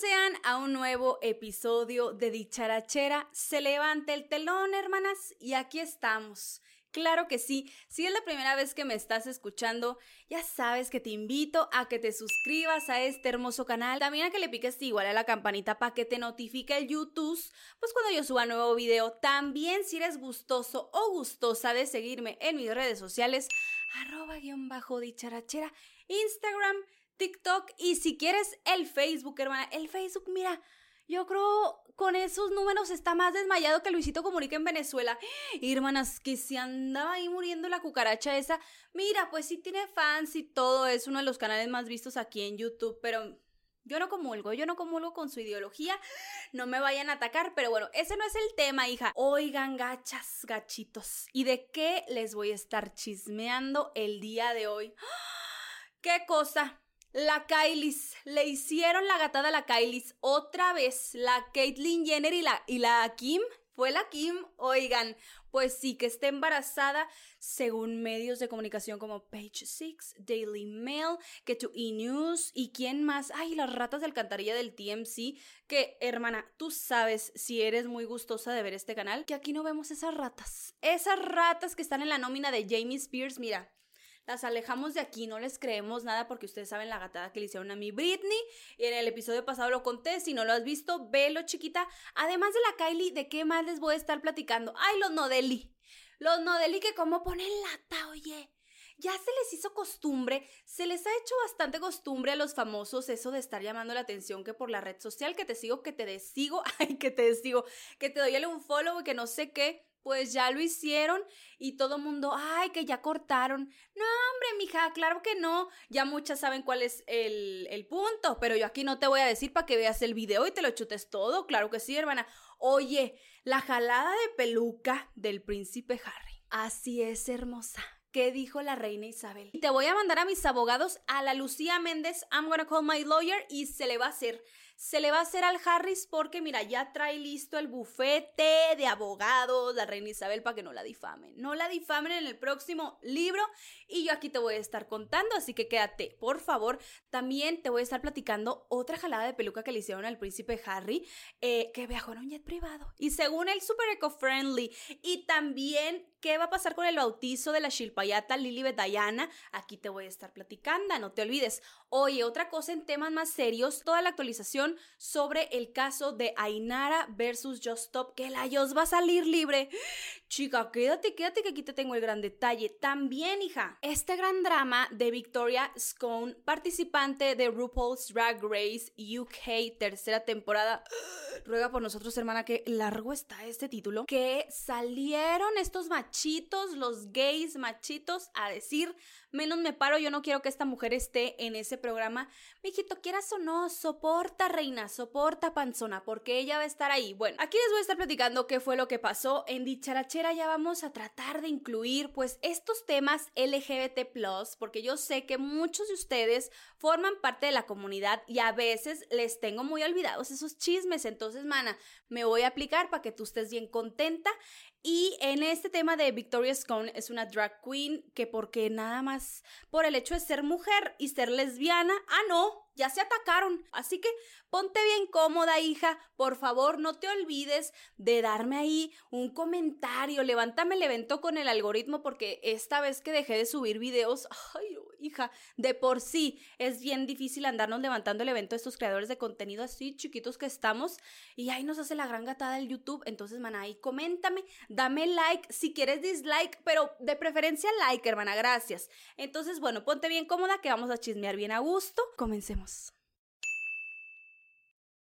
Sean a un nuevo episodio de Dicharachera. Se levanta el telón, hermanas, y aquí estamos. Claro que sí, si es la primera vez que me estás escuchando, ya sabes que te invito a que te suscribas a este hermoso canal, también a que le piques igual a la campanita para que te notifique el YouTube, pues cuando yo suba nuevo video, también si eres gustoso o gustosa de seguirme en mis redes sociales, arroba guion bajo dicharachera, Instagram, TikTok y si quieres el Facebook, hermana, el Facebook, mira, yo creo con esos números está más desmayado que Luisito Comunica en Venezuela. Hermanas, que se andaba ahí muriendo la cucaracha esa. Mira, pues sí tiene fans y todo, es uno de los canales más vistos aquí en YouTube, pero yo no comulgo, yo no comulgo con su ideología, no me vayan a atacar, pero bueno, ese no es el tema, hija. Oigan, gachas, gachitos, ¿y de qué les voy a estar chismeando el día de hoy? ¿Qué cosa? La Kylie's, le hicieron la gatada a la Kylie's otra vez. La Caitlyn Jenner y la, y la Kim, fue la Kim, oigan, pues sí que está embarazada, según medios de comunicación como Page Six, Daily Mail, que to E! News y quién más. Ay, las ratas de alcantarilla del TMC, que hermana, tú sabes si eres muy gustosa de ver este canal, que aquí no vemos esas ratas. Esas ratas que están en la nómina de Jamie Spears, mira, las alejamos de aquí, no les creemos nada porque ustedes saben la gatada que le hicieron a mi Britney. Y en el episodio pasado lo conté, si no lo has visto, velo chiquita. Además de la Kylie, ¿de qué más les voy a estar platicando? Ay, los Nodeli. Los Nodeli que como ponen lata, oye. Ya se les hizo costumbre, se les ha hecho bastante costumbre a los famosos eso de estar llamando la atención que por la red social, que te sigo, que te desigo, ay, que te desigo, que te doy un follow, que no sé qué pues ya lo hicieron y todo el mundo, ay, que ya cortaron. No, hombre, mija, claro que no. Ya muchas saben cuál es el, el punto, pero yo aquí no te voy a decir para que veas el video y te lo chutes todo. Claro que sí, hermana. Oye, la jalada de peluca del príncipe Harry. Así es, hermosa. ¿Qué dijo la reina Isabel? Te voy a mandar a mis abogados a la Lucía Méndez, I'm gonna call my lawyer, y se le va a hacer se le va a hacer al Harris porque, mira, ya trae listo el bufete de abogados, la reina Isabel, para que no la difamen. No la difamen en el próximo libro y yo aquí te voy a estar contando, así que quédate, por favor. También te voy a estar platicando otra jalada de peluca que le hicieron al príncipe Harry, eh, que viajó en un jet privado. Y según él, super eco-friendly. Y también, ¿qué va a pasar con el bautizo de la Shilpayata Lilibet Diana? Aquí te voy a estar platicando, no te olvides. Oye, otra cosa en temas más serios, toda la actualización sobre el caso de Ainara versus Just Stop, que la Just va a salir libre. Chica, quédate, quédate que aquí te tengo el gran detalle. También, hija, este gran drama de Victoria Scone, participante de RuPaul's Drag Race UK, tercera temporada. Ruega por nosotros, hermana, que largo está este título. Que salieron estos machitos, los gays machitos, a decir menos me paro, yo no quiero que esta mujer esté en ese programa. Mijito, quieras o no, soporta, reina, soporta, panzona, porque ella va a estar ahí. Bueno, aquí les voy a estar platicando qué fue lo que pasó. En Dicharachera ya vamos a tratar de incluir, pues, estos temas LGBT, porque yo sé que muchos de ustedes forman parte de la comunidad y a veces les tengo muy olvidados esos chismes. Entonces, mana, me voy a aplicar para que tú estés bien contenta. Y en este tema de Victoria Scone es una drag queen que porque nada más por el hecho de ser mujer y ser lesbiana, ah no, ya se atacaron. Así que ponte bien cómoda, hija. Por favor, no te olvides de darme ahí un comentario. Levántame el evento con el algoritmo porque esta vez que dejé de subir videos, ay, hija, de por sí es bien difícil andarnos levantando el evento de estos creadores de contenido así chiquitos que estamos y ahí nos hace la gran gatada el YouTube. Entonces, man, ahí coméntame, dame like, si quieres dislike, pero de preferencia like, hermana, gracias. Entonces, bueno, ponte bien cómoda que vamos a chismear bien a gusto. Comencemos.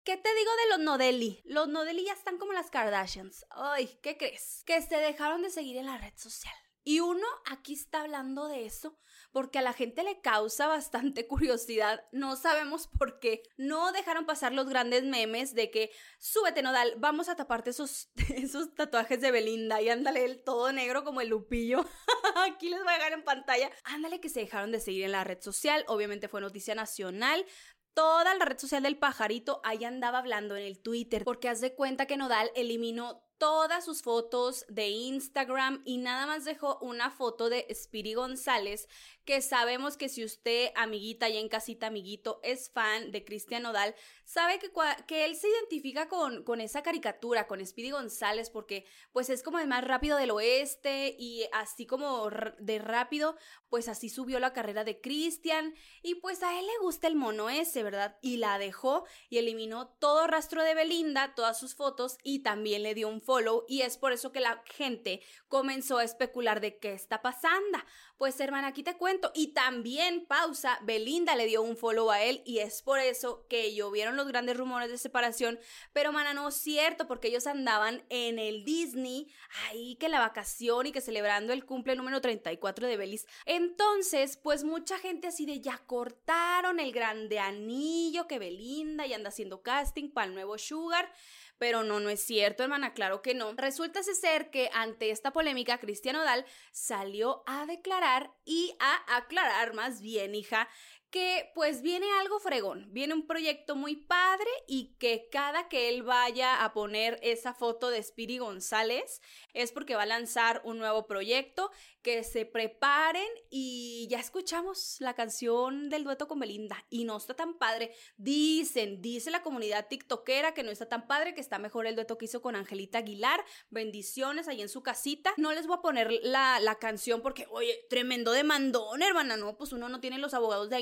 ¿Qué te digo de los Nodeli? Los Nodeli ya están como las Kardashians. Ay, ¿qué crees? Que se dejaron de seguir en la red social. Y uno aquí está hablando de eso porque a la gente le causa bastante curiosidad. No sabemos por qué. No dejaron pasar los grandes memes de que súbete nodal, vamos a taparte esos, esos tatuajes de Belinda y ándale el todo negro como el lupillo. Aquí les voy a dejar en pantalla. Ándale que se dejaron de seguir en la red social. Obviamente fue noticia nacional toda la red social del pajarito ahí andaba hablando en el Twitter, porque haz de cuenta que Nodal eliminó todas sus fotos de Instagram y nada más dejó una foto de Spiri González, que sabemos que si usted, amiguita y en casita, amiguito, es fan de Cristian Nodal, sabe que, que él se identifica con, con esa caricatura, con Speedy González, porque pues es como el más rápido del oeste y así como de rápido, pues así subió la carrera de Cristian y pues a él le gusta el mono ese, ¿verdad? Y la dejó y eliminó todo rastro de Belinda, todas sus fotos y también le dio un follow y es por eso que la gente comenzó a especular de qué está pasando. Pues hermana, aquí te cuento. Y también, pausa, Belinda le dio un follow a él y es por eso que llovieron los grandes rumores de separación. Pero mana, no es cierto, porque ellos andaban en el Disney, ahí que la vacación y que celebrando el cumple número 34 de Belis. Entonces, pues mucha gente así de ya cortaron el grande anillo que Belinda y anda haciendo casting para el nuevo Sugar. Pero no, no es cierto, hermana, claro que no. Resulta ser que ante esta polémica, Cristian Odal salió a declarar y a aclarar más bien, hija, que pues viene algo fregón, viene un proyecto muy padre y que cada que él vaya a poner esa foto de Spiri González es porque va a lanzar un nuevo proyecto, que se preparen y ya escuchamos la canción del dueto con Belinda y no está tan padre. Dicen, dice la comunidad tiktokera que no está tan padre, que está mejor el dueto que hizo con Angelita Aguilar. Bendiciones ahí en su casita. No les voy a poner la, la canción porque, oye, tremendo demandón, hermana, no, pues uno no tiene los abogados de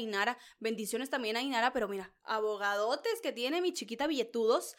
Bendiciones también a Ainara, pero mira, abogadotes que tiene mi chiquita billetudos.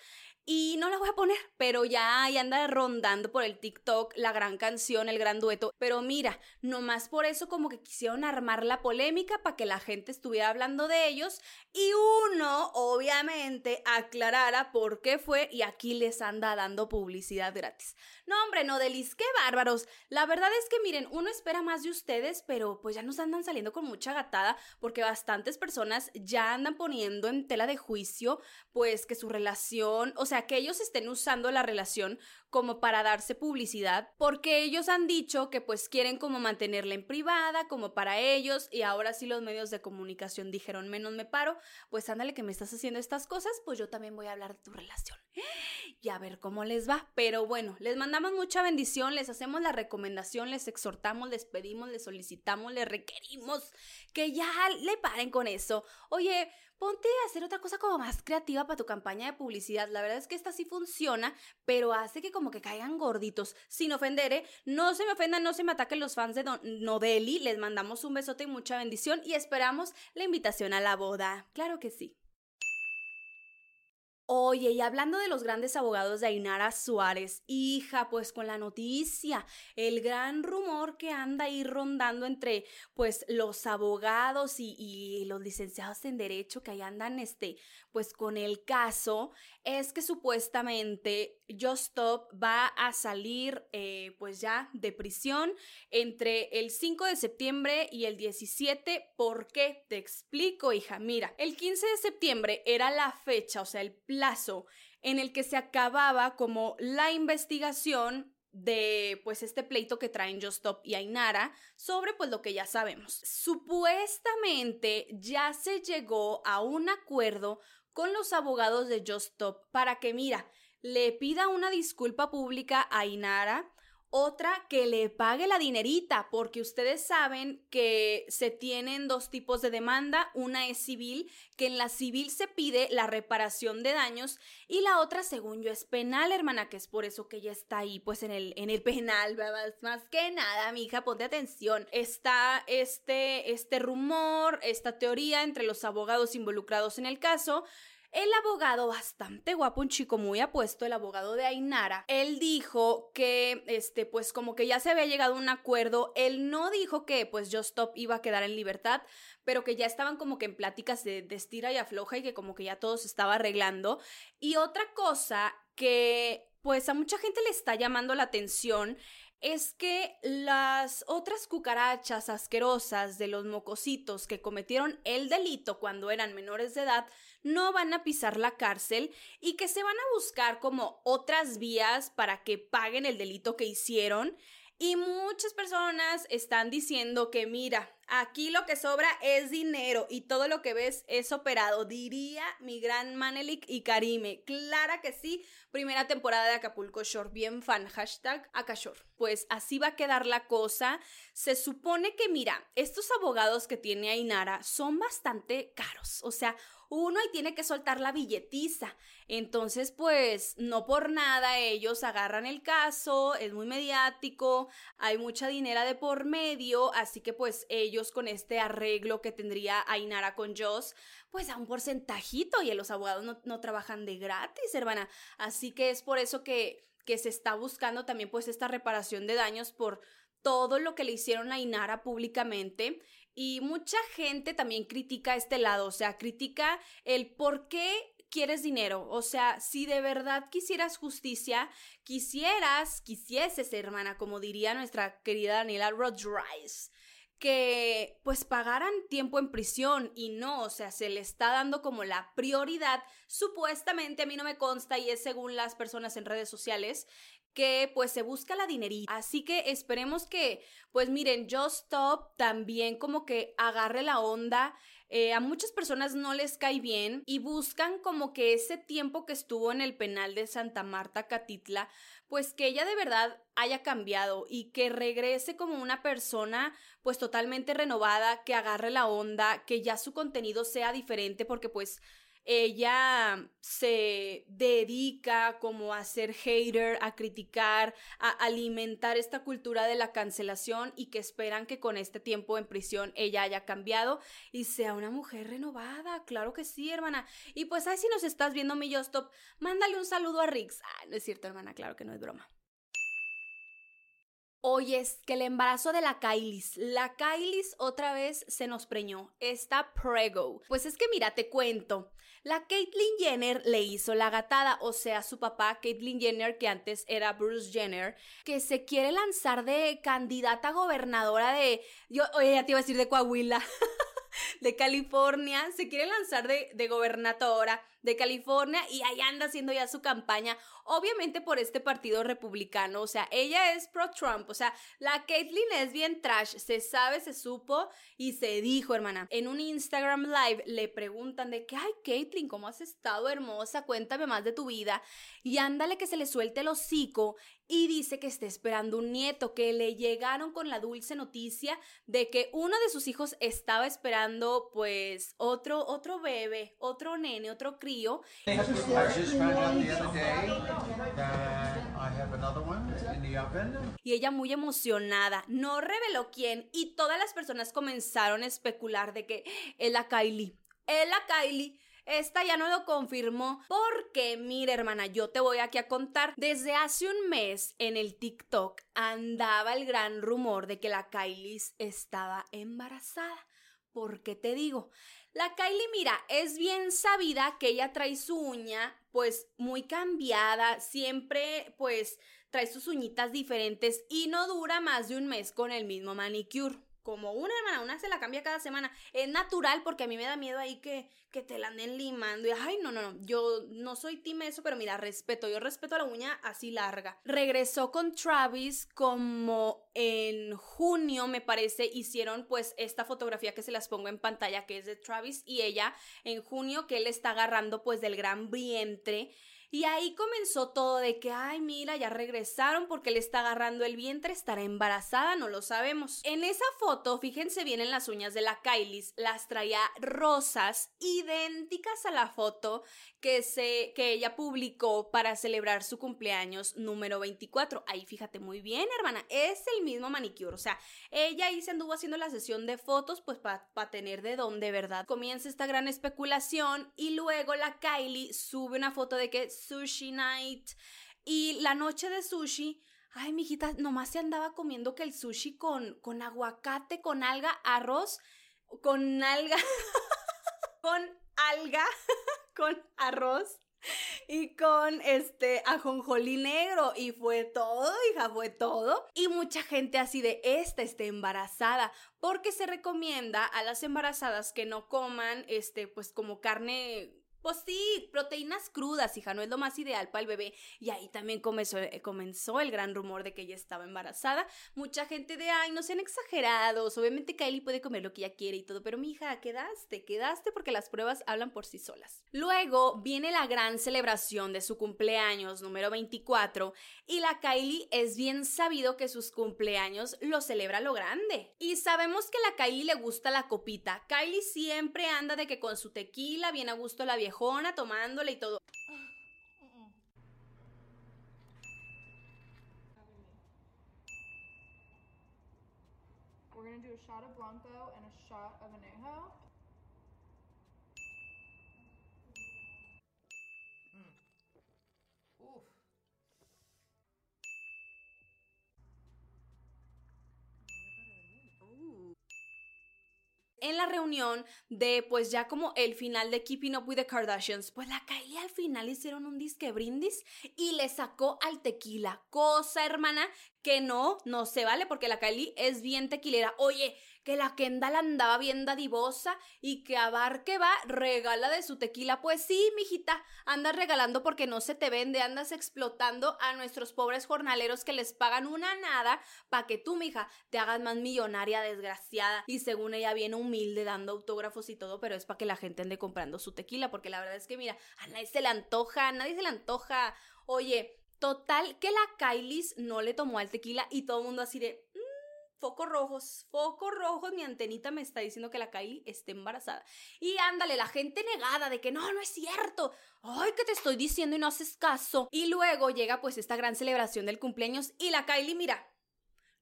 Y no la voy a poner, pero ya ahí anda rondando por el TikTok la gran canción, el gran dueto. Pero mira, nomás por eso como que quisieron armar la polémica para que la gente estuviera hablando de ellos y uno, obviamente, aclarara por qué fue y aquí les anda dando publicidad gratis. No, hombre, no, Delis, qué bárbaros. La verdad es que miren, uno espera más de ustedes, pero pues ya nos andan saliendo con mucha gatada porque bastantes personas ya andan poniendo en tela de juicio pues que su relación, o sea, sea, que ellos estén usando la relación como para darse publicidad, porque ellos han dicho que pues quieren como mantenerla en privada, como para ellos, y ahora sí los medios de comunicación dijeron menos me paro, pues ándale que me estás haciendo estas cosas, pues yo también voy a hablar de tu relación y a ver cómo les va. Pero bueno, les mandamos mucha bendición, les hacemos la recomendación, les exhortamos, les pedimos, les solicitamos, les requerimos que ya le paren con eso. Oye, ponte a hacer otra cosa como más creativa para tu campaña de publicidad. La verdad es que esta sí funciona, pero hace que como que caigan gorditos. Sin ofender, ¿eh? No se me ofendan, no se me ataquen los fans de Don Nodeli. Les mandamos un besote y mucha bendición y esperamos la invitación a la boda. Claro que sí. Oye, y hablando de los grandes abogados de Ainara Suárez, hija, pues con la noticia, el gran rumor que anda ahí rondando entre pues los abogados y, y los licenciados en derecho que ahí andan, este, pues con el caso, es que supuestamente Stop va a salir eh, pues ya de prisión entre el 5 de septiembre y el 17. ¿Por qué? Te explico, hija. Mira, el 15 de septiembre era la fecha, o sea, el plazo en el que se acababa como la investigación de pues este pleito que traen Stop y Ainara sobre pues lo que ya sabemos. Supuestamente ya se llegó a un acuerdo con los abogados de Stop para que mira, le pida una disculpa pública a Inara, otra que le pague la dinerita, porque ustedes saben que se tienen dos tipos de demanda, una es civil, que en la civil se pide la reparación de daños y la otra, según yo, es penal, hermana, que es por eso que ella está ahí, pues en el, en el penal, más, que nada, mi hija, ponte atención, está este, este rumor, esta teoría entre los abogados involucrados en el caso, el abogado, bastante guapo, un chico muy apuesto, el abogado de Ainara, él dijo que, este, pues como que ya se había llegado a un acuerdo. Él no dijo que, pues, Just Stop iba a quedar en libertad, pero que ya estaban como que en pláticas de, de estira y afloja y que como que ya todo se estaba arreglando. Y otra cosa que, pues, a mucha gente le está llamando la atención es que las otras cucarachas asquerosas de los mocositos que cometieron el delito cuando eran menores de edad no van a pisar la cárcel y que se van a buscar como otras vías para que paguen el delito que hicieron. Y muchas personas están diciendo que mira, Aquí lo que sobra es dinero y todo lo que ves es operado, diría mi gran Manelik y Karime. Clara que sí, primera temporada de Acapulco Shore, bien fan, hashtag Acashore. Pues así va a quedar la cosa. Se supone que, mira, estos abogados que tiene Ainara son bastante caros, o sea, uno ahí tiene que soltar la billetiza. Entonces, pues, no por nada ellos agarran el caso, es muy mediático, hay mucha dinero de por medio, así que pues ellos con este arreglo que tendría Ainara con Joss, pues a un porcentajito y los abogados no, no trabajan de gratis, hermana. Así que es por eso que, que se está buscando también pues esta reparación de daños por todo lo que le hicieron a Inara públicamente y mucha gente también critica este lado, o sea, critica el por qué quieres dinero. O sea, si de verdad quisieras justicia, quisieras, quisieses, hermana, como diría nuestra querida Daniela Rodríguez, que pues pagaran tiempo en prisión y no, o sea, se le está dando como la prioridad, supuestamente a mí no me consta y es según las personas en redes sociales, que pues se busca la dinerita. Así que esperemos que, pues miren, Just Stop también como que agarre la onda. Eh, a muchas personas no les cae bien y buscan como que ese tiempo que estuvo en el penal de Santa Marta Catitla, pues que ella de verdad haya cambiado y que regrese como una persona pues totalmente renovada, que agarre la onda, que ya su contenido sea diferente porque pues ella se dedica como a ser hater, a criticar, a alimentar esta cultura de la cancelación y que esperan que con este tiempo en prisión ella haya cambiado y sea una mujer renovada. Claro que sí, hermana. Y pues ahí si nos estás viendo mi Yostop, mándale un saludo a Rix. Ah, no es cierto, hermana, claro que no es broma. Oye, es que el embarazo de la Kailis, la Kailis otra vez se nos preñó, está prego. Pues es que mira, te cuento, la Caitlyn Jenner le hizo la gatada, o sea, su papá, Caitlyn Jenner, que antes era Bruce Jenner, que se quiere lanzar de candidata gobernadora de, yo, oye, ya te iba a decir de Coahuila. de California, se quiere lanzar de, de gobernadora de California y ahí anda haciendo ya su campaña, obviamente por este partido republicano, o sea, ella es pro-Trump, o sea, la Caitlyn es bien trash, se sabe, se supo y se dijo, hermana. En un Instagram live le preguntan de que, ay, Caitlyn, ¿cómo has estado hermosa? Cuéntame más de tu vida. Y ándale que se le suelte el hocico y dice que está esperando un nieto, que le llegaron con la dulce noticia de que uno de sus hijos estaba esperando pues otro otro bebé, otro nene, otro crío. Y ella muy emocionada, no reveló quién y todas las personas comenzaron a especular de que es la Kylie. Es la Kylie esta ya no lo confirmó porque, mira hermana, yo te voy aquí a contar. Desde hace un mes en el TikTok andaba el gran rumor de que la Kylie estaba embarazada. ¿Por qué te digo? La Kylie, mira, es bien sabida que ella trae su uña pues muy cambiada, siempre pues trae sus uñitas diferentes y no dura más de un mes con el mismo manicure como una hermana, una se la cambia cada semana. Es natural porque a mí me da miedo ahí que, que te la anden limando. Ay, no, no, no. Yo no soy team eso, pero mira, respeto. Yo respeto a la uña así larga. Regresó con Travis como en junio, me parece, hicieron pues esta fotografía que se las pongo en pantalla, que es de Travis y ella en junio, que él está agarrando pues del gran vientre. Y ahí comenzó todo de que, ay, mira, ya regresaron porque le está agarrando el vientre, estará embarazada, no lo sabemos. En esa foto, fíjense bien en las uñas de la Kylie, las traía rosas, idénticas a la foto que, se, que ella publicó para celebrar su cumpleaños número 24. Ahí fíjate muy bien, hermana, es el mismo manicure. O sea, ella ahí se anduvo haciendo la sesión de fotos, pues para tener de dónde, ¿verdad? Comienza esta gran especulación y luego la Kylie sube una foto de que sushi night. Y la noche de sushi, ay, mijita, nomás se andaba comiendo que el sushi con, con aguacate, con alga, arroz, con alga, con alga, con arroz y con este ajonjolí negro y fue todo, hija, fue todo. Y mucha gente así de esta está embarazada porque se recomienda a las embarazadas que no coman este pues como carne pues sí, proteínas crudas, hija, no es lo más ideal para el bebé. Y ahí también comenzó, eh, el gran rumor de que ella estaba embarazada. Mucha gente de, ay, no sean exagerados. Obviamente Kylie puede comer lo que ella quiere y todo, pero mi hija, quedaste, quedaste porque las pruebas hablan por sí solas. Luego viene la gran celebración de su cumpleaños número 24 y la Kylie es bien sabido que sus cumpleaños lo celebra lo grande. Y sabemos que a la Kylie le gusta la copita. Kylie siempre anda de que con su tequila, bien a gusto la vieja tomándole y todo. We're gonna do a shot of Blanco and a shot of Anejo. En la reunión de pues ya como el final de Keeping Up with the Kardashians, pues la Kylie al final hicieron un disque brindis y le sacó al tequila, cosa hermana que no, no se vale porque la Kylie es bien tequilera. Oye, que la Kendall andaba bien dadivosa y que a bar que va regala de su tequila. Pues sí, mijita, andas regalando porque no se te vende, andas explotando a nuestros pobres jornaleros que les pagan una nada para que tú, mija, te hagas más millonaria desgraciada. Y según ella viene humilde dando autógrafos y todo, pero es para que la gente ande comprando su tequila, porque la verdad es que mira, a nadie se le antoja, a nadie se le antoja. Oye, Total, que la Kylie no le tomó al tequila y todo el mundo así de, focos rojos, focos rojos, mi antenita me está diciendo que la Kylie está embarazada. Y ándale, la gente negada de que no, no es cierto. Ay, que te estoy diciendo y no haces caso. Y luego llega pues esta gran celebración del cumpleaños y la Kylie, mira,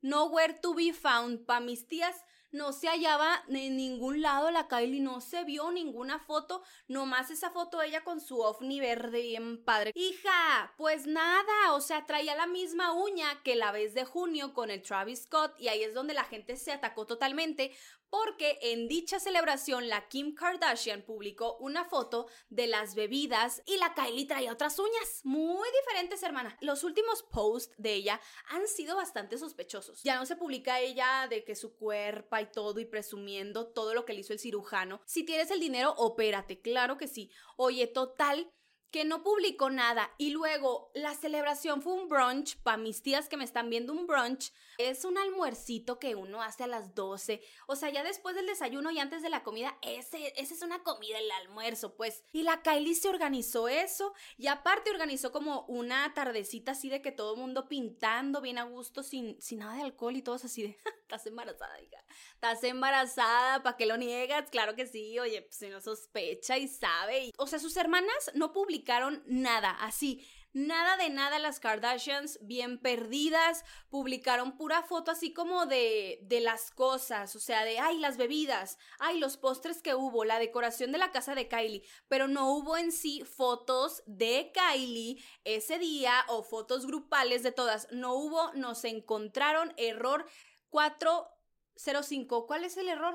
nowhere to be found. Pa' mis tías no se hallaba en ningún lado la Kylie, no se vio ninguna foto, nomás esa foto ella con su ovni verde bien padre. Hija, pues nada, o sea, traía la misma uña que la vez de junio con el Travis Scott y ahí es donde la gente se atacó totalmente porque en dicha celebración la Kim Kardashian publicó una foto de las bebidas y la Kylie traía otras uñas, muy diferentes, hermana. Los últimos posts de ella han sido bastante sospechosos. Ya no se publica ella de que su cuerpo y todo y presumiendo todo lo que le hizo el cirujano. Si tienes el dinero, opérate, claro que sí. Oye, total que no publicó nada. Y luego la celebración fue un brunch, para mis tías que me están viendo un brunch, es un almuercito que uno hace a las 12, o sea, ya después del desayuno y antes de la comida, ese, ese es una comida, el almuerzo, pues. Y la Kylie se organizó eso y aparte organizó como una tardecita así de que todo el mundo pintando bien a gusto, sin, sin nada de alcohol y todos así de, estás embarazada, hija, estás embarazada, ¿para qué lo niegas? Claro que sí, oye, pues si no sospecha y sabe. o sea, sus hermanas no publicaron nada, así, nada de nada las Kardashians, bien perdidas, publicaron pura foto así como de, de las cosas, o sea, de, ay, las bebidas, ay, los postres que hubo, la decoración de la casa de Kylie, pero no hubo en sí fotos de Kylie ese día o fotos grupales de todas, no hubo, nos encontraron error 405, ¿cuál es el error?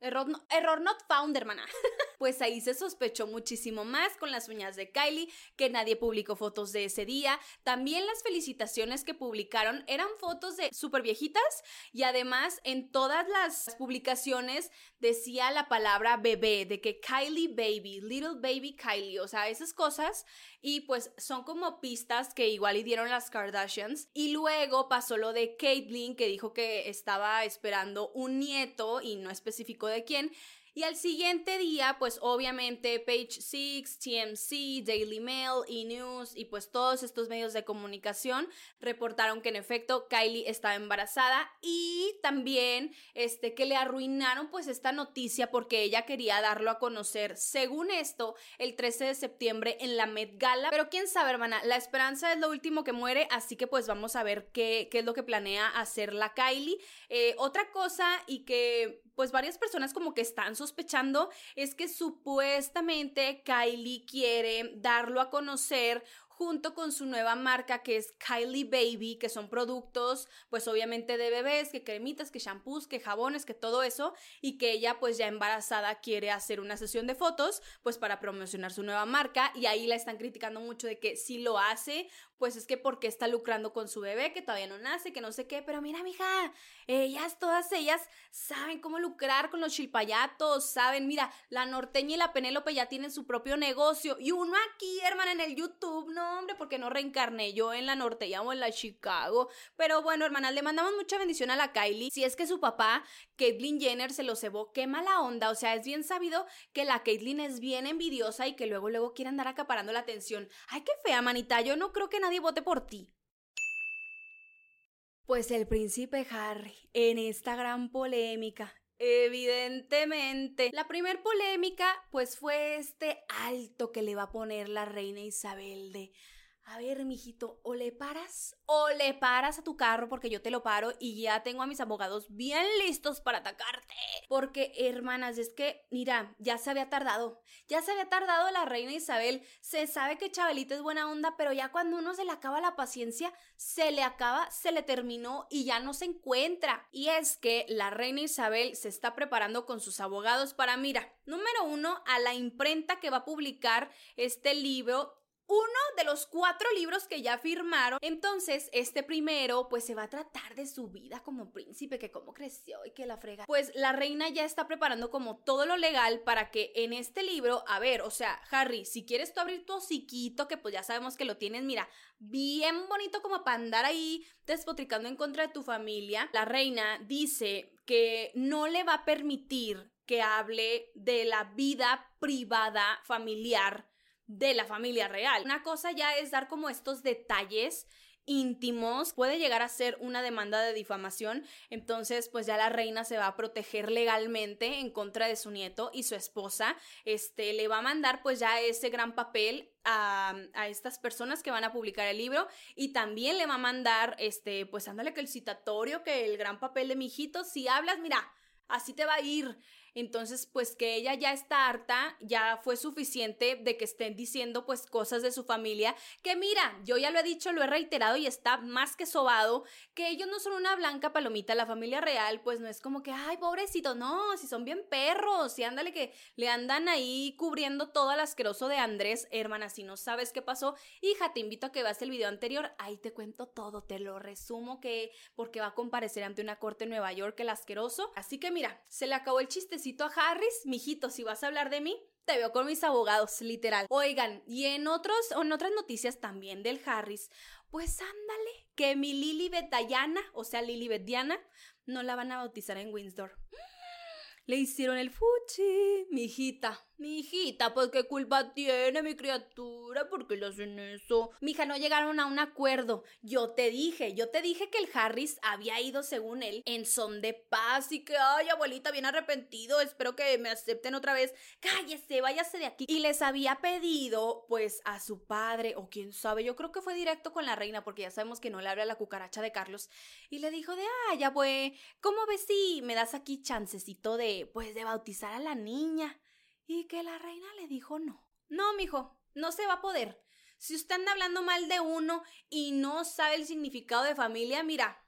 Error, error not found, hermana. pues ahí se sospechó muchísimo más con las uñas de Kylie, que nadie publicó fotos de ese día. También las felicitaciones que publicaron eran fotos de súper viejitas y además en todas las publicaciones decía la palabra bebé, de que Kylie baby, little baby Kylie, o sea, esas cosas. Y pues son como pistas que igual y dieron las Kardashians. Y luego pasó lo de Caitlyn, que dijo que estaba esperando un nieto y no especificó de quién. Y al siguiente día, pues obviamente Page Six, TMC, Daily Mail, E! News y pues todos estos medios de comunicación reportaron que en efecto Kylie estaba embarazada y también este que le arruinaron pues esta noticia porque ella quería darlo a conocer según esto el 13 de septiembre en la Met Gala. Pero quién sabe, hermana, la esperanza es lo último que muere, así que pues vamos a ver qué, qué es lo que planea hacer la Kylie. Eh, otra cosa y que pues varias personas como que están sospechando es que supuestamente Kylie quiere darlo a conocer junto con su nueva marca que es Kylie Baby, que son productos pues obviamente de bebés, que cremitas, que shampoos, que jabones, que todo eso, y que ella pues ya embarazada quiere hacer una sesión de fotos pues para promocionar su nueva marca y ahí la están criticando mucho de que si lo hace pues es que porque está lucrando con su bebé que todavía no nace, que no sé qué, pero mira, mija, ellas, todas ellas saben cómo lucrar con los chilpayatos, saben, mira, la norteña y la Penélope ya tienen su propio negocio y uno aquí, hermana, en el YouTube, no, hombre, porque no reencarné yo en la norteña o en la Chicago, pero bueno, hermana, le mandamos mucha bendición a la Kylie, si es que su papá, Caitlyn Jenner, se lo cebó, qué mala onda, o sea, es bien sabido que la Caitlyn es bien envidiosa y que luego, luego quiere andar acaparando la atención, ay, qué fea, manita, yo no creo que nadie vote por ti. Pues el príncipe Harry, en esta gran polémica, Evidentemente. La primer polémica, pues fue este alto que le va a poner la reina Isabel de a ver, mijito, o le paras o le paras a tu carro porque yo te lo paro y ya tengo a mis abogados bien listos para atacarte. Porque, hermanas, es que, mira, ya se había tardado. Ya se había tardado la reina Isabel. Se sabe que Chabelita es buena onda, pero ya cuando uno se le acaba la paciencia, se le acaba, se le terminó y ya no se encuentra. Y es que la reina Isabel se está preparando con sus abogados para, mira, número uno, a la imprenta que va a publicar este libro uno de los cuatro libros que ya firmaron. Entonces, este primero, pues se va a tratar de su vida como príncipe, que cómo creció y que la frega. Pues la reina ya está preparando como todo lo legal para que en este libro, a ver, o sea, Harry, si quieres tú abrir tu hociquito, que pues ya sabemos que lo tienes, mira, bien bonito como para andar ahí despotricando en contra de tu familia, la reina dice que no le va a permitir que hable de la vida privada familiar de la familia real. Una cosa ya es dar como estos detalles íntimos, puede llegar a ser una demanda de difamación, entonces pues ya la reina se va a proteger legalmente en contra de su nieto y su esposa, este le va a mandar pues ya ese gran papel a, estas personas que van a publicar el libro y también le va a mandar este pues ándale que el citatorio, que el gran papel de mi hijito, si hablas, mira, así te va a ir. Entonces, pues que ella ya está harta, ya fue suficiente de que estén diciendo pues cosas de su familia, que mira, yo ya lo he dicho, lo he reiterado y está más que sobado, que ellos no son una blanca palomita, la familia real, pues no es como que, ay, pobrecito, no, si son bien perros, y ándale que le andan ahí cubriendo todo el asqueroso de Andrés, hermana, si no sabes qué pasó, hija, te invito a que veas el video anterior, ahí te cuento todo, te lo resumo que porque va a comparecer ante una corte en Nueva York el asqueroso, así que mira, se le acabó el chiste a Harris, mijito, si vas a hablar de mí, te veo con mis abogados, literal. Oigan, y en otros, en otras noticias también del Harris, pues ándale, que mi Lilibet Diana, o sea, Lilibet Diana, no la van a bautizar en Windsor. Le hicieron el fuchi, mi hijita. Mi hijita, pues qué culpa tiene mi criatura, ¿por qué le hacen eso? Mija, no llegaron a un acuerdo. Yo te dije, yo te dije que el Harris había ido, según él, en son de paz y que, ay, abuelita, bien arrepentido, espero que me acepten otra vez. Cállese, váyase de aquí. Y les había pedido, pues, a su padre, o quién sabe, yo creo que fue directo con la reina, porque ya sabemos que no le habla la cucaracha de Carlos. Y le dijo de, ay, ya, ¿cómo ves si me das aquí chancecito de, pues, de bautizar a la niña? Y que la reina le dijo no. No, mijo, no se va a poder. Si usted anda hablando mal de uno y no sabe el significado de familia, mira,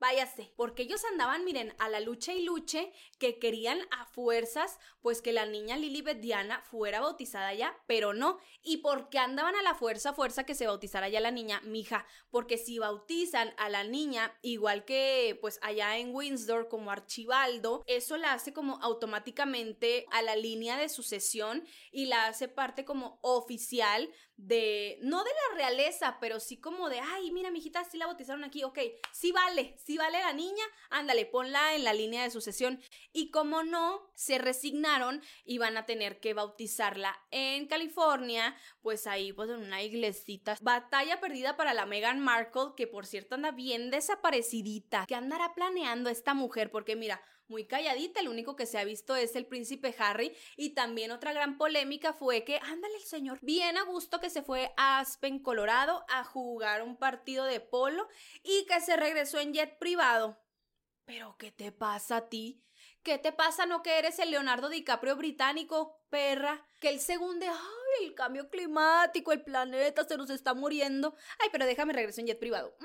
váyase, porque ellos andaban, miren, a la lucha y luche, que querían a fuerzas, pues que la niña Lilibet Diana fuera bautizada ya, pero no, y porque andaban a la fuerza, fuerza que se bautizara ya la niña, mija, porque si bautizan a la niña, igual que pues allá en Windsor como Archibaldo, eso la hace como automáticamente a la línea de sucesión y la hace parte como oficial de, no de la realeza, pero sí como de, ay, mira, mijita, sí la bautizaron aquí, ok, sí vale, sí vale la niña, ándale, ponla en la línea de sucesión. Y como no, se resignaron y van a tener que bautizarla en California, pues ahí, pues en una iglesita. Batalla perdida para la Meghan Markle, que por cierto anda bien desaparecidita. ¿Qué andará planeando esta mujer? Porque mira, muy calladita, el único que se ha visto es el príncipe Harry y también otra gran polémica fue que, ándale el señor, bien a gusto que se fue a Aspen, Colorado a jugar un partido de polo y que se regresó en jet privado. Pero ¿qué te pasa a ti? ¿Qué te pasa no que eres el Leonardo DiCaprio británico, perra? Que el segundo, ay, el cambio climático, el planeta se nos está muriendo. Ay, pero déjame regreso en jet privado.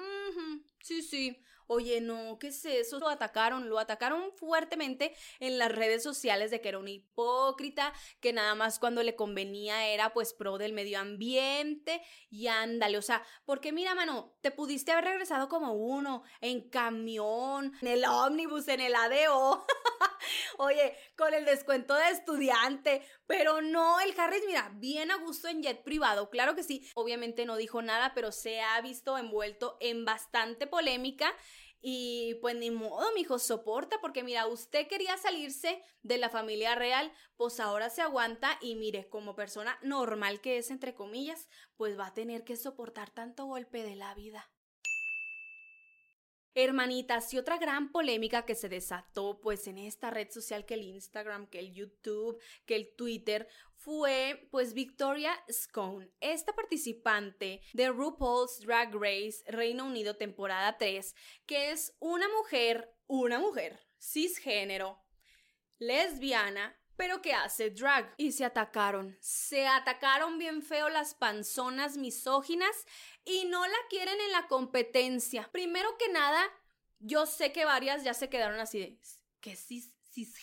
sí, sí. Oye, no, ¿qué es eso? Lo atacaron, lo atacaron fuertemente en las redes sociales de que era un hipócrita, que nada más cuando le convenía era pues pro del medio ambiente y ándale, o sea, porque mira, mano, te pudiste haber regresado como uno, en camión, en el ómnibus, en el ADO. Oye, con el descuento de estudiante, pero no, el Harris, mira, bien a gusto en jet privado, claro que sí. Obviamente no dijo nada, pero se ha visto envuelto en bastante polémica. Y pues ni modo, mijo, soporta, porque mira, usted quería salirse de la familia real, pues ahora se aguanta y mire, como persona normal que es, entre comillas, pues va a tener que soportar tanto golpe de la vida. Hermanitas, y otra gran polémica que se desató pues en esta red social que el Instagram, que el YouTube, que el Twitter, fue pues Victoria Scone, esta participante de RuPaul's Drag Race Reino Unido temporada 3, que es una mujer, una mujer cisgénero, lesbiana, pero que hace drag. Y se atacaron. Se atacaron bien feo las panzonas misóginas y no la quieren en la competencia. Primero que nada, yo sé que varias ya se quedaron así de. ¿Qué cis, cis,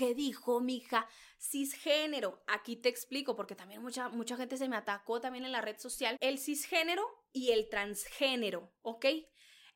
¿Qué dijo, mija? Cisgénero. Aquí te explico, porque también mucha, mucha gente se me atacó también en la red social. El cisgénero y el transgénero, ¿ok?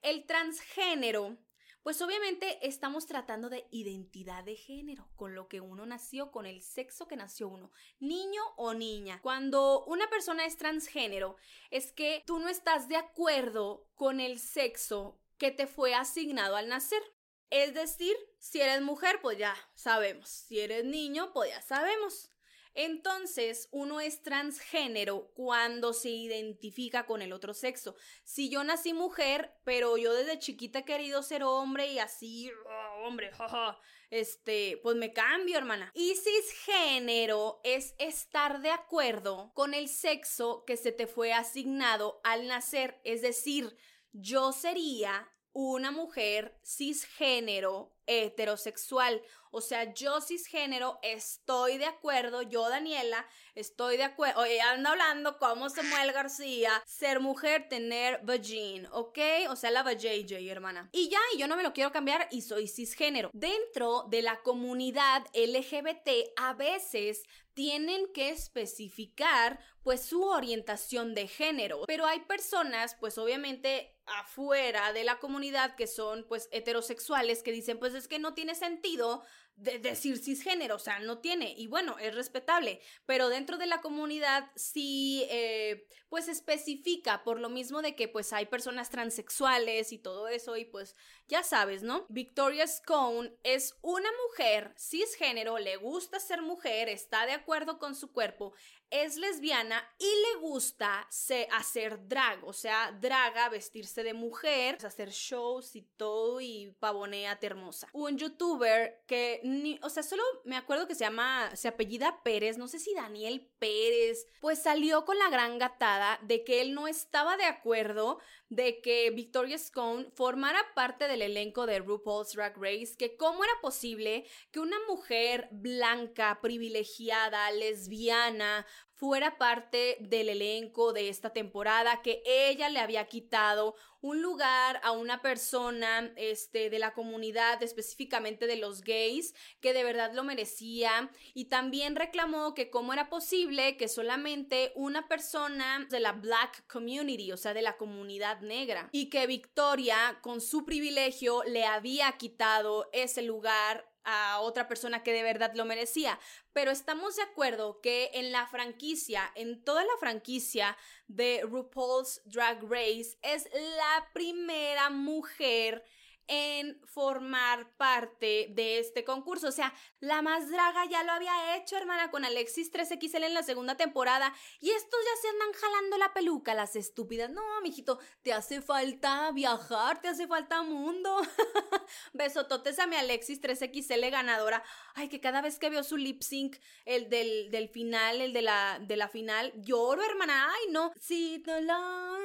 El transgénero pues obviamente estamos tratando de identidad de género, con lo que uno nació, con el sexo que nació uno, niño o niña. Cuando una persona es transgénero, es que tú no estás de acuerdo con el sexo que te fue asignado al nacer. Es decir, si eres mujer, pues ya sabemos. Si eres niño, pues ya sabemos. Entonces, uno es transgénero cuando se identifica con el otro sexo. Si yo nací mujer, pero yo desde chiquita he querido ser hombre y así, oh, hombre, jaja, este, pues me cambio, hermana. Y cisgénero es estar de acuerdo con el sexo que se te fue asignado al nacer. Es decir, yo sería una mujer cisgénero heterosexual. O sea, yo cisgénero estoy de acuerdo, yo Daniela estoy de acuerdo, oye, anda hablando como Samuel García, ser mujer, tener vagin, ¿ok? O sea, la vajayjay, hermana. Y ya, y yo no me lo quiero cambiar y soy cisgénero. Dentro de la comunidad LGBT a veces tienen que especificar pues su orientación de género, pero hay personas pues obviamente afuera de la comunidad que son pues heterosexuales que dicen pues es que no tiene sentido de decir cisgénero, o sea, no tiene, y bueno, es respetable, pero dentro de la comunidad sí, eh, pues especifica por lo mismo de que pues hay personas transexuales y todo eso, y pues ya sabes, ¿no? Victoria Scone es una mujer cisgénero, le gusta ser mujer, está de acuerdo con su cuerpo, es lesbiana y le gusta hacer drag, o sea, draga, vestirse de mujer, hacer shows y todo y pavonea hermosa. Un youtuber que ni, o sea, solo me acuerdo que se llama, se apellida Pérez, no sé si Daniel Pérez, pues salió con la gran gatada de que él no estaba de acuerdo de que Victoria Scone formara parte del elenco de RuPaul's Drag Race, que cómo era posible que una mujer blanca, privilegiada, lesbiana, fuera parte del elenco de esta temporada, que ella le había quitado un lugar a una persona este, de la comunidad, específicamente de los gays, que de verdad lo merecía. Y también reclamó que cómo era posible que solamente una persona de la black community, o sea, de la comunidad negra, y que Victoria, con su privilegio, le había quitado ese lugar a otra persona que de verdad lo merecía. Pero estamos de acuerdo que en la franquicia, en toda la franquicia de RuPaul's Drag Race, es la primera mujer en formar parte de este concurso. O sea, la más draga ya lo había hecho, hermana, con Alexis 3XL en la segunda temporada. Y estos ya se andan jalando la peluca, las estúpidas. No, mijito, te hace falta viajar, te hace falta mundo. Besototes a mi Alexis 3XL ganadora. Ay, que cada vez que veo su lip sync, el del, del final, el de la, de la final, lloro, hermana. Ay, no. Si no lo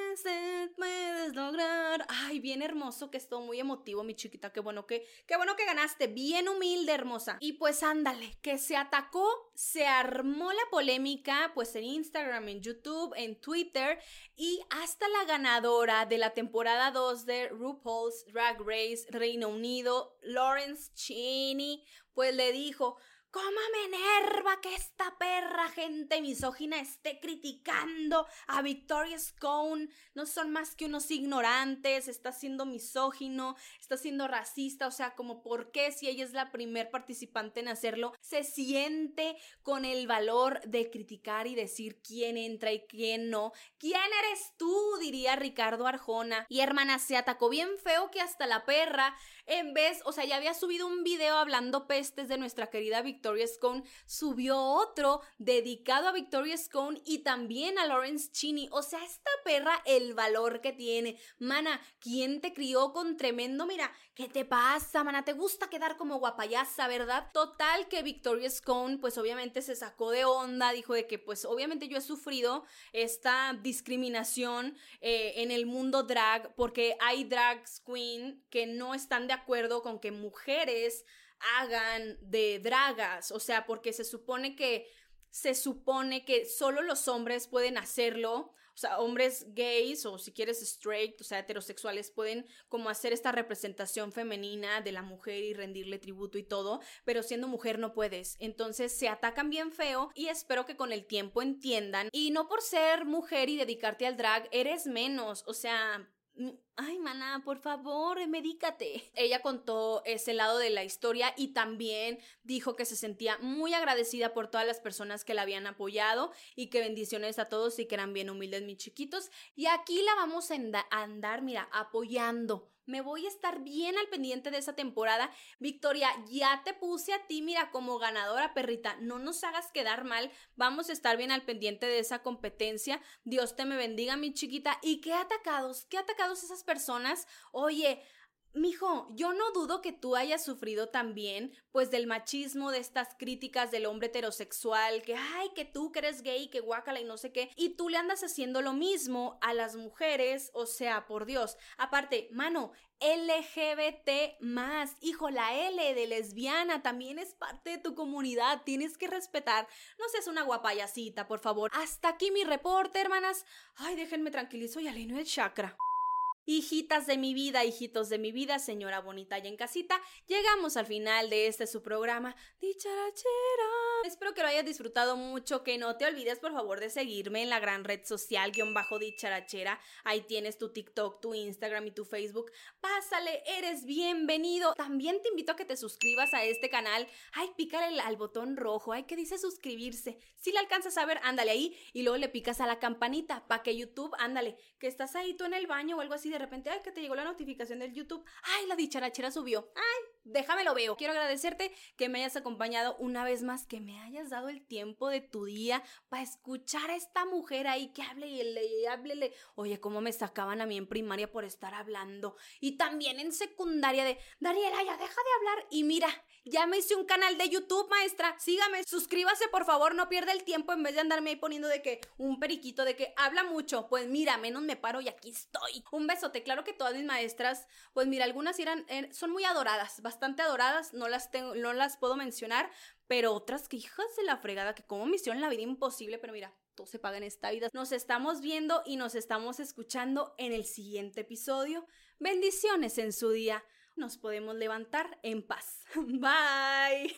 puedes lograr. Ay, bien hermoso que estoy muy emotivo mi chiquita. Qué bueno que, qué bueno que ganaste. Bien humilde, hermosa. Y pues ándale, que se atacó, se armó la polémica, pues en Instagram, en YouTube, en Twitter y hasta la ganadora de la temporada 2 de RuPaul's Drag Race Reino Unido, Lawrence Cheney, pues le dijo, ¿Cómo me enerva que esta perra gente misógina esté criticando a Victoria Scone? No son más que unos ignorantes, está siendo misógino, está siendo racista, o sea, como por qué si ella es la primer participante en hacerlo, se siente con el valor de criticar y decir quién entra y quién no. ¿Quién eres tú? diría Ricardo Arjona. Y hermana, se atacó bien feo que hasta la perra, en vez, o sea, ya había subido un video hablando pestes de nuestra querida Victoria Victoria Scone, subió otro dedicado a Victoria Scone y también a Lawrence Cheney. O sea, esta perra, el valor que tiene. Mana, ¿quién te crió con tremendo? Mira, ¿qué te pasa, mana? ¿Te gusta quedar como guapayasa, verdad? Total que Victoria Scone, pues obviamente se sacó de onda, dijo de que, pues obviamente yo he sufrido esta discriminación eh, en el mundo drag porque hay drag queen que no están de acuerdo con que mujeres hagan de dragas, o sea, porque se supone que se supone que solo los hombres pueden hacerlo, o sea, hombres gays o si quieres straight, o sea, heterosexuales pueden como hacer esta representación femenina de la mujer y rendirle tributo y todo, pero siendo mujer no puedes. Entonces se atacan bien feo y espero que con el tiempo entiendan y no por ser mujer y dedicarte al drag eres menos, o sea, Ay, maná, por favor, medícate. Ella contó ese lado de la historia y también dijo que se sentía muy agradecida por todas las personas que la habían apoyado y que bendiciones a todos y que eran bien humildes mis chiquitos. Y aquí la vamos a andar, mira, apoyando me voy a estar bien al pendiente de esa temporada. Victoria, ya te puse a ti, mira, como ganadora, perrita. No nos hagas quedar mal. Vamos a estar bien al pendiente de esa competencia. Dios te me bendiga, mi chiquita. ¿Y qué atacados? ¿Qué atacados esas personas? Oye, Mijo, yo no dudo que tú hayas sufrido también, pues del machismo, de estas críticas del hombre heterosexual, que ay, que tú que eres gay, que guácala y no sé qué, y tú le andas haciendo lo mismo a las mujeres, o sea, por Dios. Aparte, mano, LGBT más, hijo, la L de lesbiana también es parte de tu comunidad, tienes que respetar. No seas una guapayacita, por favor. Hasta aquí mi reporte, hermanas. Ay, déjenme tranquilizo y alineo el chakra. Hijitas de mi vida, hijitos de mi vida, señora bonita y en casita, llegamos al final de este su programa, Dicharachera. Espero que lo hayas disfrutado mucho, que no te olvides por favor de seguirme en la gran red social guion bajo Dicharachera. Ahí tienes tu TikTok, tu Instagram y tu Facebook. Pásale, eres bienvenido. También te invito a que te suscribas a este canal. Ay, pícale al botón rojo, ay, que dice suscribirse. Si le alcanzas a ver, ándale ahí y luego le picas a la campanita para que YouTube, ándale, que estás ahí tú en el baño o algo así de de repente, ay, que te llegó la notificación del YouTube, ay, la dicharachera subió, ay, déjame lo veo. Quiero agradecerte que me hayas acompañado una vez más, que me hayas dado el tiempo de tu día para escuchar a esta mujer ahí que hable y le hable. Oye, cómo me sacaban a mí en primaria por estar hablando. Y también en secundaria de, Daniela, ya deja de hablar. Y mira, ya me hice un canal de YouTube, maestra. Sígame, suscríbase, por favor, no pierda el tiempo en vez de andarme ahí poniendo de que un periquito de que habla mucho. Pues mira, menos me paro y aquí estoy. Un besote. Claro que todas mis maestras, pues mira, algunas eran, er, son muy adoradas, bastante adoradas, no las tengo, no las puedo mencionar, pero otras que hijas de la fregada, que como misión la vida imposible, pero mira, todo se paga en esta vida. Nos estamos viendo y nos estamos escuchando en el siguiente episodio. Bendiciones en su día nos podemos levantar en paz. Bye.